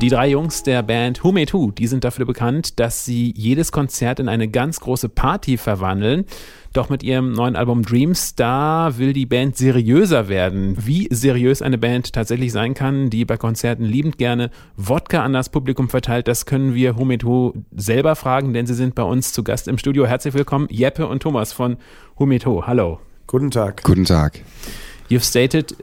Die drei Jungs der Band Who Made Who, die sind dafür bekannt, dass sie jedes Konzert in eine ganz große Party verwandeln. Doch mit ihrem neuen Album Dreams, da will die Band seriöser werden. Wie seriös eine Band tatsächlich sein kann, die bei Konzerten liebend gerne Wodka an das Publikum verteilt, das können wir Who Made Who selber fragen, denn sie sind bei uns zu Gast im Studio. Herzlich willkommen, Jeppe und Thomas von Who Made Who. Hallo. Guten Tag. Guten Tag. You've stated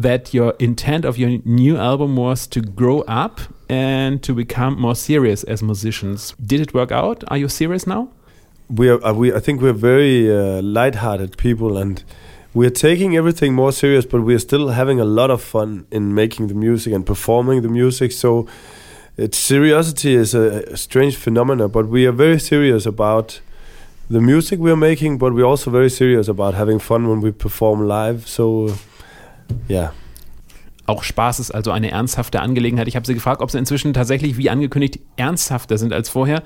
that your intent of your new album was to grow up and to become more serious as musicians. Did it work out? Are you serious now? We are. Uh, we. I think we're very uh, light-hearted people, and we're taking everything more serious. But we're still having a lot of fun in making the music and performing the music. So, it's seriosity is a, strange phenomenon, but we are very serious about the music we're making. But we're also very serious about having fun when we perform live. So, yeah. Auch Spaß ist also eine ernsthafte Angelegenheit. Ich habe sie gefragt, ob sie inzwischen tatsächlich, wie angekündigt, ernsthafter sind als vorher.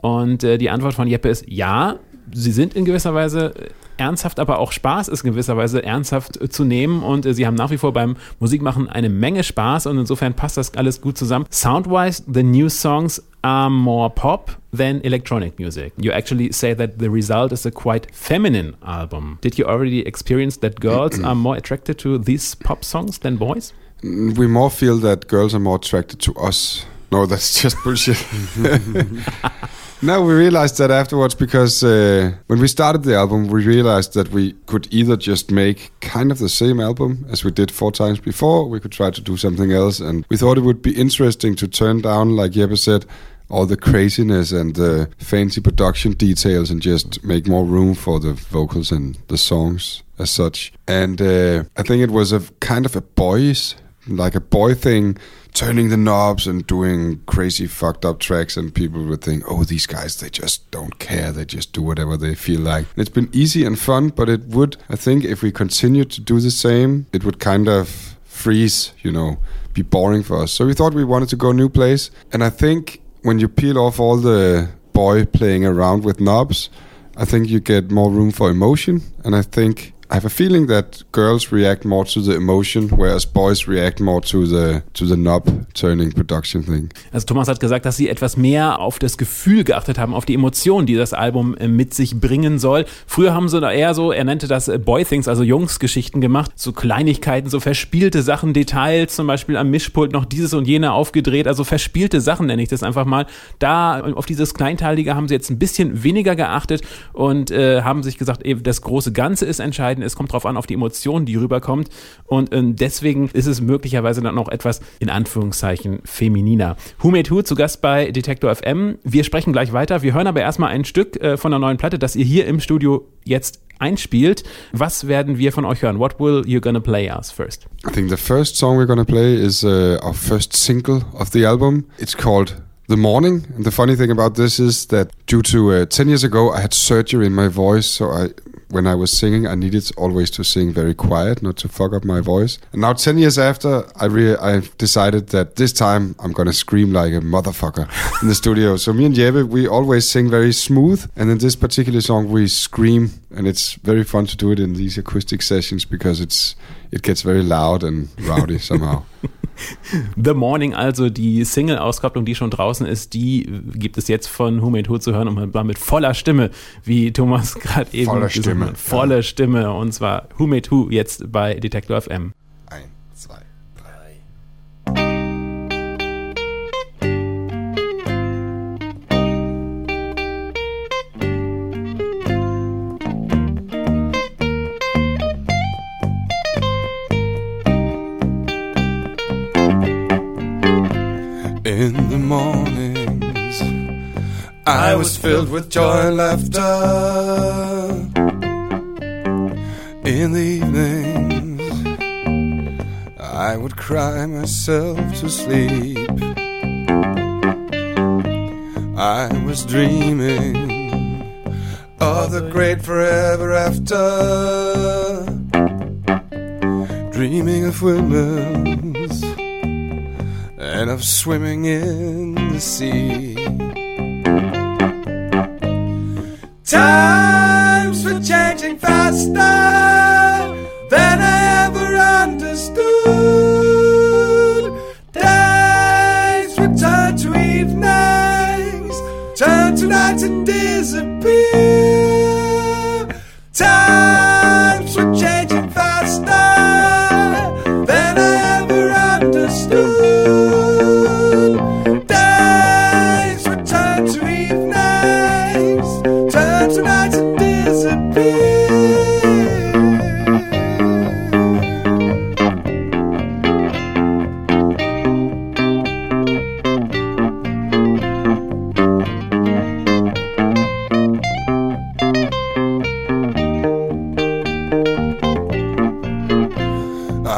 Und äh, die Antwort von Jeppe ist ja, sie sind in gewisser Weise ernsthaft, aber auch Spaß ist in gewisser Weise ernsthaft äh, zu nehmen. Und äh, sie haben nach wie vor beim Musikmachen eine Menge Spaß und insofern passt das alles gut zusammen. Soundwise, the new songs are more pop than electronic music. You actually say that the result is a quite feminine album. Did you already experience that girls are more attracted to these pop songs than boys? We more feel that girls are more attracted to us. No, that's just bullshit. no, we realized that afterwards because uh, when we started the album, we realized that we could either just make kind of the same album as we did four times before, we could try to do something else. And we thought it would be interesting to turn down, like Jeppe said, all the craziness and the fancy production details and just make more room for the vocals and the songs as such. And uh, I think it was a kind of a boys, like a boy thing, turning the knobs and doing crazy fucked up tracks, and people would think, "Oh, these guys, they just don't care. They just do whatever they feel like." It's been easy and fun, but it would, I think, if we continued to do the same, it would kind of freeze, you know, be boring for us. So we thought we wanted to go a new place, and I think when you peel off all the boy playing around with knobs, I think you get more room for emotion, and I think I have a feeling that girls react more to the emotion, whereas boys react more to the to the knob turning production thing. Also Thomas hat gesagt, dass sie etwas mehr auf das Gefühl geachtet haben, auf die Emotionen, die das Album äh, mit sich bringen soll. Früher haben sie eher so, er nannte das äh, Boy Things, also Jungsgeschichten gemacht, so Kleinigkeiten, so verspielte Sachen, Details, zum Beispiel am Mischpult noch dieses und jene aufgedreht, also verspielte Sachen nenne ich das einfach mal. Da auf dieses Kleinteilige haben sie jetzt ein bisschen weniger geachtet und äh, haben sich gesagt, eben das große Ganze ist entscheidend entscheiden. Es kommt darauf an, auf die Emotion, die rüberkommt. Und äh, deswegen ist es möglicherweise dann auch etwas in Anführungszeichen femininer. Who Made Who zu Gast bei Detektor FM. Wir sprechen gleich weiter. Wir hören aber erstmal ein Stück äh, von der neuen Platte, das ihr hier im Studio jetzt einspielt. Was werden wir von euch hören? What will you gonna play us first? I think the first song we're gonna play is uh, our first single of the album. It's called The Morning. And the funny thing about this is that due to uh, 10 years ago, I had surgery in my voice, so I when I was singing, I needed always to sing very quiet, not to fuck up my voice. And now, ten years after, I re- I decided that this time I'm gonna scream like a motherfucker in the studio. So me and Jeppe, we always sing very smooth, and in this particular song, we scream, and it's very fun to do it in these acoustic sessions because it's it gets very loud and rowdy somehow. The Morning, also die Single-Auskopplung, die schon draußen ist, die gibt es jetzt von Who Made Who zu hören und zwar mit voller Stimme, wie Thomas gerade eben voller Stimme. hat. Volle ja. Stimme und zwar Who Made Who jetzt bei Detektor FM. I was filled with joy and laughter. In the evenings, I would cry myself to sleep. I was dreaming of the great forever after, dreaming of windmills and of swimming in the sea. Times were changing faster than I ever understood. Days would turn to evenings, turn to nights and disappear. Times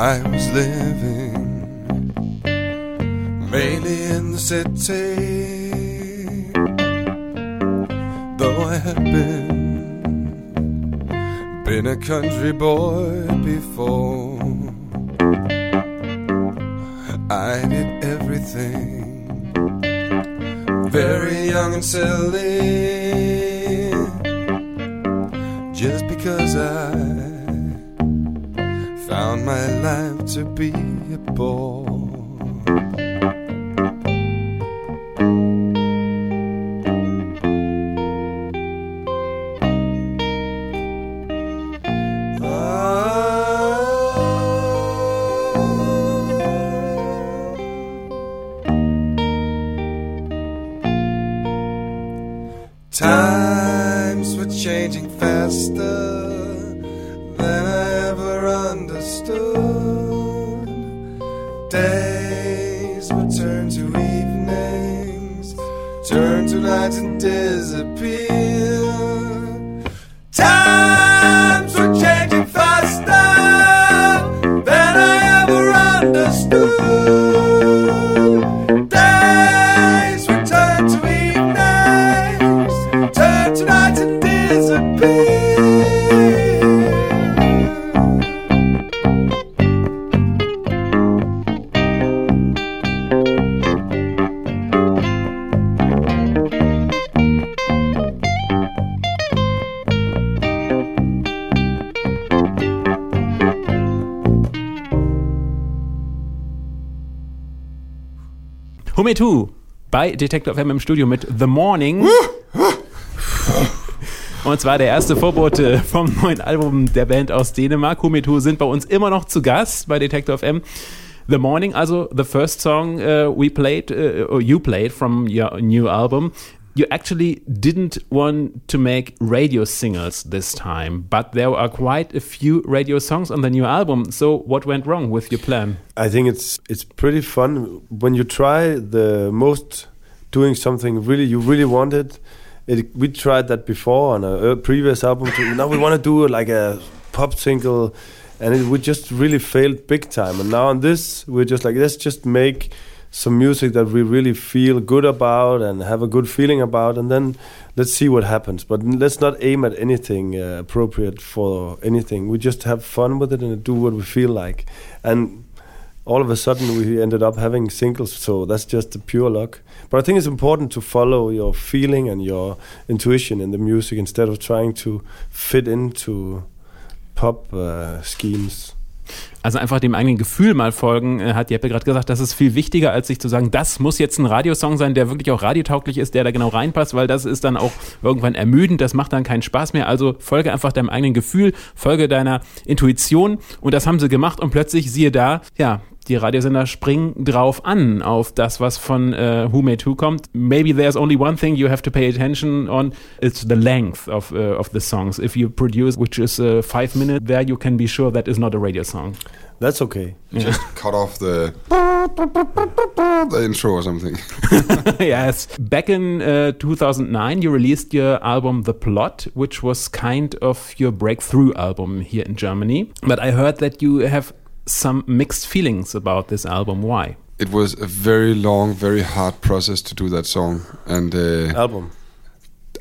I was living mainly in the city. Though I had been been a country boy before. I did everything very young and silly just because I found my life to be a bore. Hume 2 bei Detector FM im Studio mit The Morning. Und zwar der erste Vorbote vom neuen Album der Band aus Dänemark. Hume 2 sind bei uns immer noch zu Gast bei Detector FM. The Morning, also the first song uh, we played, uh, or you played from your new album. You actually didn't want to make radio singles this time, but there are quite a few radio songs on the new album. So, what went wrong with your plan? I think it's it's pretty fun when you try the most doing something really you really wanted. it. we tried that before on a, previous album. To, now we want to do like a pop single, and it, we just really failed big time. And now on this, we're just like let's just make some music that we really feel good about and have a good feeling about, and then let's see what happens. But let's not aim at anything uh, appropriate for anything. We just have fun with it and do what we feel like. And all of a sudden, we ended up having singles. So that's just pure luck. But I think it's important to follow your feeling and your intuition in the music instead of trying to fit into pop uh, schemes. Also einfach dem eigenen Gefühl mal folgen, äh, hat Jeppe gerade gesagt, das ist viel wichtiger, als sich zu sagen, das muss jetzt ein Radiosong sein, der wirklich auch radiotauglich ist, der da genau reinpasst, weil das ist dann auch irgendwann ermüdend, das macht dann keinen Spaß mehr. Also folge einfach deinem eigenen Gefühl, folge deiner Intuition und das haben sie gemacht und plötzlich siehe da, ja, die Radiosender springen drauf an, auf das, was von äh, Who Made Who kommt. Maybe there's only one thing you have to pay attention on, it's the length of, uh, of the songs. If you produce, which is uh, five minutes, there you can be sure that is not a radio song. That's okay. Just cut off the the intro or something. yes. Back in uh, 2009, you released your album The Plot, which was kind of your breakthrough album here in Germany. But I heard that you have some mixed feelings about this album. Why? It was a very long, very hard process to do that song and uh, Album.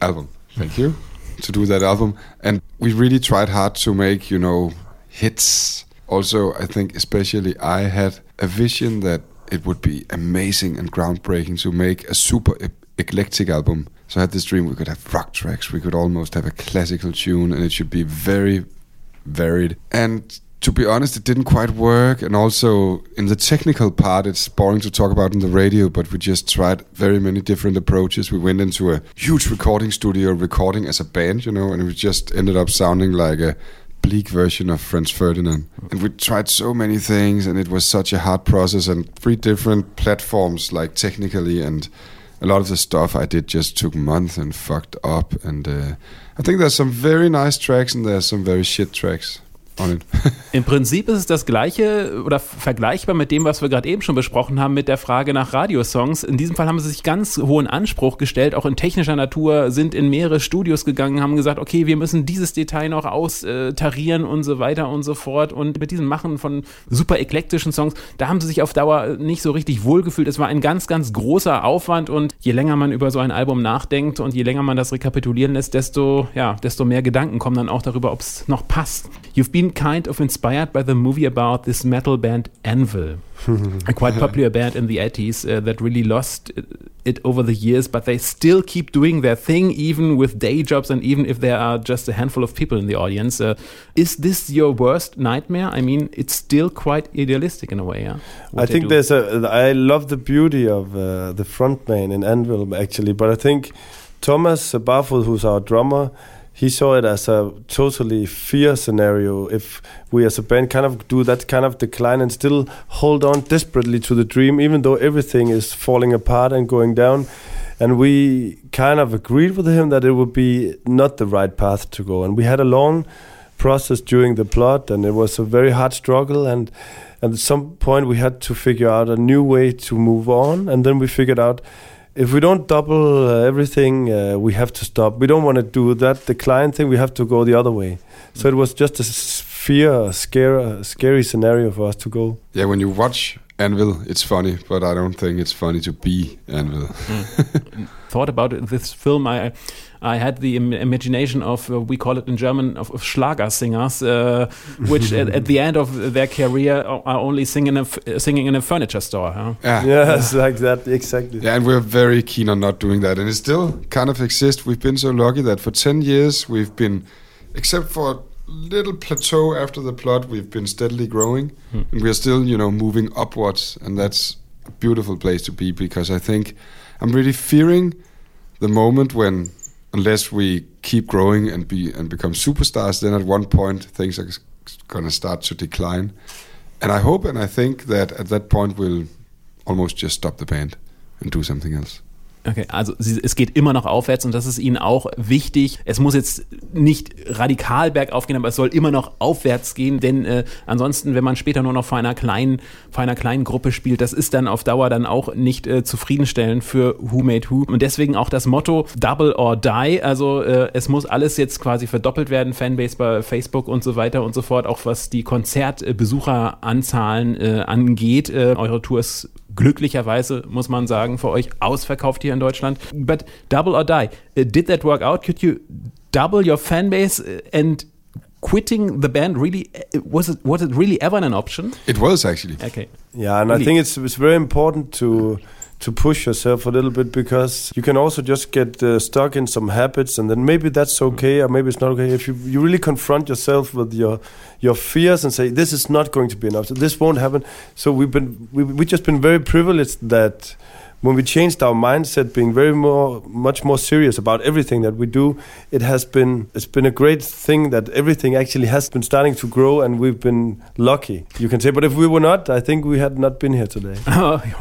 album. Thank you to do that album, and we really tried hard to make you know hits. Also, I think especially I had a vision that it would be amazing and groundbreaking to make a super e- eclectic album. So I had this dream we could have rock tracks, we could almost have a classical tune, and it should be very varied. And to be honest, it didn't quite work. And also, in the technical part, it's boring to talk about in the radio, but we just tried very many different approaches. We went into a huge recording studio, recording as a band, you know, and we just ended up sounding like a bleak version of Franz Ferdinand. And we tried so many things, and it was such a hard process, and three different platforms, like technically, and a lot of the stuff I did just took months and fucked up. And uh, I think there's some very nice tracks, and there's some very shit tracks. Im Prinzip ist es das gleiche oder vergleichbar mit dem, was wir gerade eben schon besprochen haben, mit der Frage nach Radiosongs. In diesem Fall haben sie sich ganz hohen Anspruch gestellt, auch in technischer Natur, sind in mehrere Studios gegangen, haben gesagt, okay, wir müssen dieses Detail noch austarieren und so weiter und so fort. Und mit diesem Machen von super eklektischen Songs, da haben sie sich auf Dauer nicht so richtig wohlgefühlt. Es war ein ganz, ganz großer Aufwand und je länger man über so ein Album nachdenkt und je länger man das rekapitulieren lässt, desto, ja, desto mehr Gedanken kommen dann auch darüber, ob es noch passt. You've been kind of inspired by the movie about this metal band Anvil, a quite popular band in the 80s uh, that really lost it over the years, but they still keep doing their thing, even with day jobs and even if there are just a handful of people in the audience. Uh, is this your worst nightmare? I mean, it's still quite idealistic in a way. Yeah? I think there's a. I love the beauty of uh, the frontman in Anvil actually, but I think Thomas Barfod, who's our drummer, he saw it as a totally fear scenario. If we as a band kind of do that kind of decline and still hold on desperately to the dream even though everything is falling apart and going down and we kind of agreed with him that it would be not the right path to go. And we had a long process during the plot and it was a very hard struggle and, and at some point we had to figure out a new way to move on and then we figured out if we don't double uh, everything, uh, we have to stop. We don't want to do that The client thing. We have to go the other way. So it was just a fear, a scare, a scary scenario for us to go. Yeah, when you watch Anvil, it's funny, but I don't think it's funny to be Anvil. Mm. Thought about it, in this film, I I had the Im imagination of uh, we call it in German of, of Schlager singers, uh, which at, at, the end of their career are only singing in a singing in a furniture store. Huh? Yeah, yeah, it's like that exactly. Yeah, and we're very keen on not doing that, and it still kind of exists. We've been so lucky that for ten years we've been, except for little plateau after the plot, we've been steadily growing, hmm. and we are still, you know, moving upwards, and that's a beautiful place to be because I think I'm really fearing the moment when, unless we keep growing and be and become superstars, then at one point things are going to start to decline, and I hope and I think that at that point we'll almost just stop the band and do something else. Okay, also es geht immer noch aufwärts und das ist Ihnen auch wichtig. Es muss jetzt nicht radikal bergauf gehen, aber es soll immer noch aufwärts gehen, denn äh, ansonsten, wenn man später nur noch vor einer kleinen, vor einer kleinen Gruppe spielt, das ist dann auf Dauer dann auch nicht äh, zufriedenstellend für Who Made Who. Und deswegen auch das Motto Double or Die. Also äh, es muss alles jetzt quasi verdoppelt werden, Fanbase bei Facebook und so weiter und so fort, auch was die Konzertbesucheranzahlen äh, angeht. Äh, eure Tour ist glücklicherweise, muss man sagen, für euch ausverkauft hier in Deutschland. But Double or Die, uh, did that work out? Could you double your fan base uh, and quitting the band really uh, was it was it really ever an option? It was actually. Okay. Yeah, and really? I think it's it's very important to to push yourself a little bit because you can also just get uh, stuck in some habits and then maybe that's okay or maybe it's not okay. If you, you really confront yourself with your your fears and say this is not going to be enough. So this won't happen. So we've been we, we've just been very privileged that when we changed our mindset, being very more, much more serious about everything that we do, it has been it's been a great thing that everything actually has been starting to grow, and we've been lucky, you can say. But if we were not, I think we had not been here today.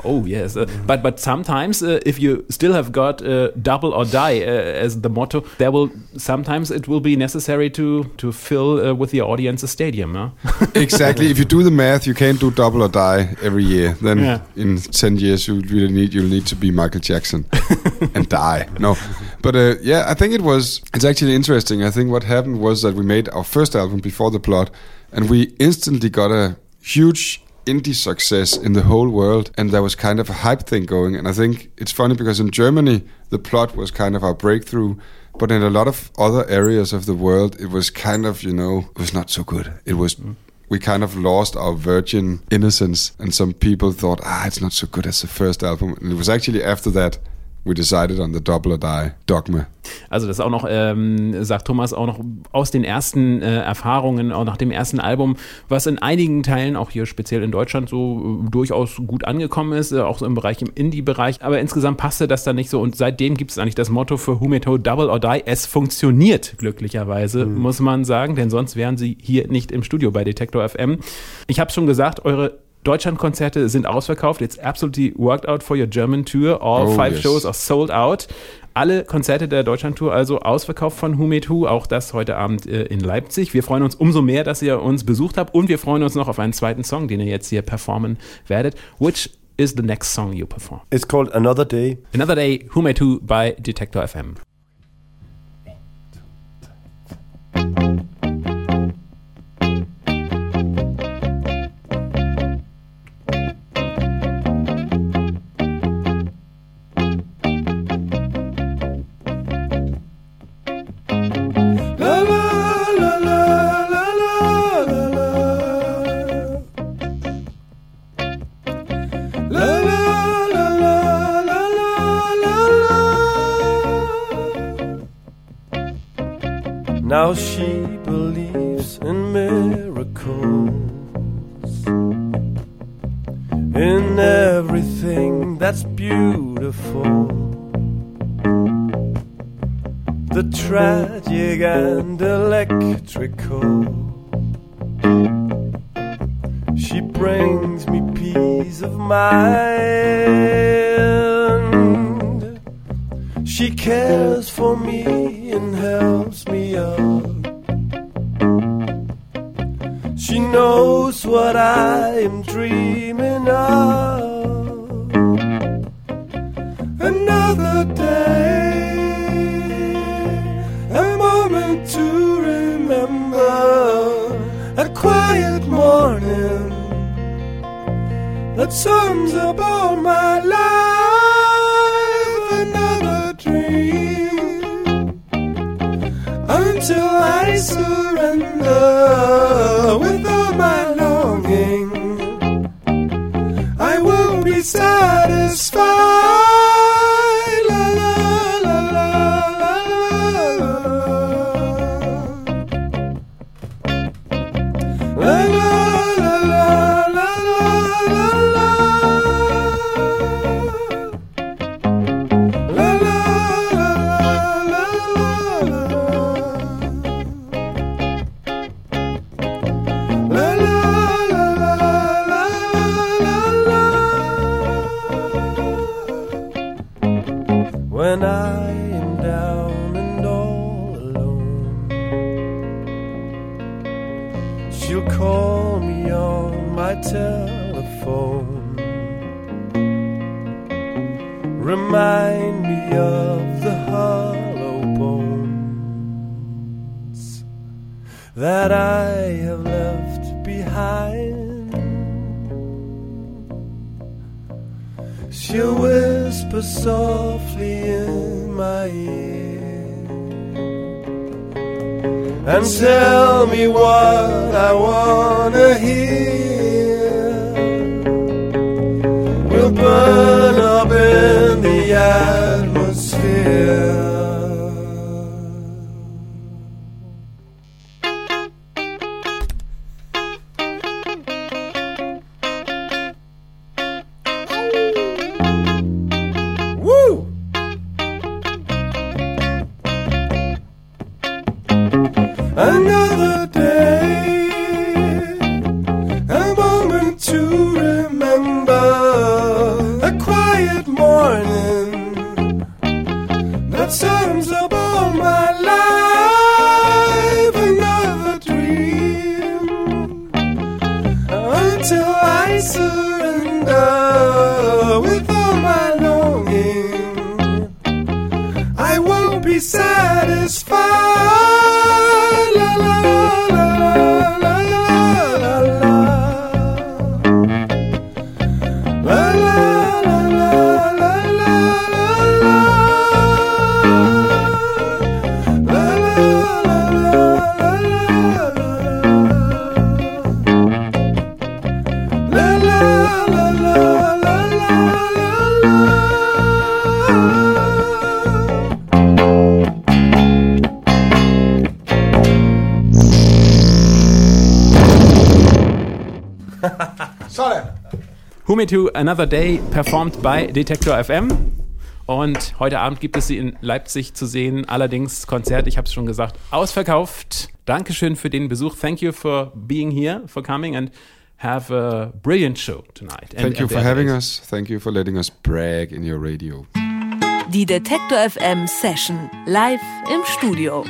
oh yes, uh, but but sometimes uh, if you still have got uh, double or die uh, as the motto, there will sometimes it will be necessary to to fill uh, with the audience a stadium. Huh? exactly. If you do the math, you can't do double or die every year. Then yeah. in ten years you really need you need to be Michael Jackson and die. No, but uh, yeah, I think it was. It's actually interesting. I think what happened was that we made our first album before the plot, and we instantly got a huge indie success in the whole world, and there was kind of a hype thing going. And I think it's funny because in Germany the plot was kind of our breakthrough. But in a lot of other areas of the world, it was kind of, you know, it was not so good. It was mm we kind of lost our virgin innocence, and some people thought, ah, it's not so good as the first album. And it was actually after that we decided on the Double or Die Dogma. Also das auch noch, ähm, sagt Thomas, auch noch aus den ersten äh, Erfahrungen, auch nach dem ersten Album, was in einigen Teilen, auch hier speziell in Deutschland, so äh, durchaus gut angekommen ist, äh, auch so im Bereich, im Indie-Bereich, aber insgesamt passte das dann nicht so und seitdem gibt es eigentlich das Motto für Humeto Double or Die, es funktioniert glücklicherweise, mhm. muss man sagen, denn sonst wären sie hier nicht im Studio bei Detektor FM. Ich habe schon gesagt, eure Deutschlandkonzerte sind ausverkauft. It's absolutely worked out for your German tour. All oh, five yes. shows are sold out. Alle Konzerte der Deutschlandtour also ausverkauft von Who Made Who, auch das heute Abend äh, in Leipzig. Wir freuen uns umso mehr, dass ihr uns besucht habt und wir freuen uns noch auf einen zweiten Song, den ihr jetzt hier performen werdet. Which is the next song you perform? It's called Another Day. Another Day, Who Made Who by Detector FM. Now she believes in miracles, in everything that's beautiful. The tragic and electrical. She brings me peace of mind. She cares for me and helps me up. Knows what I am dreaming of. Another day, a moment to remember, a quiet morning that sums up all my life. Another dream until I surrender satisfied. She'll call me on my telephone. Remind me of the hollow bones that I have left behind. She'll whisper softly in my ear and tell me what I wanna hear. We'll burn till I surrender with all my longing. I won't be satisfied. Who Me To Another Day performed by Detektor FM. Und heute Abend gibt es sie in Leipzig zu sehen. Allerdings Konzert, ich habe es schon gesagt, ausverkauft. Dankeschön für den Besuch. Thank you for being here, for coming and have a brilliant show tonight. And- Thank you and for having us. Thank you for letting us brag in your radio. Die Detektor FM Session live im Studio.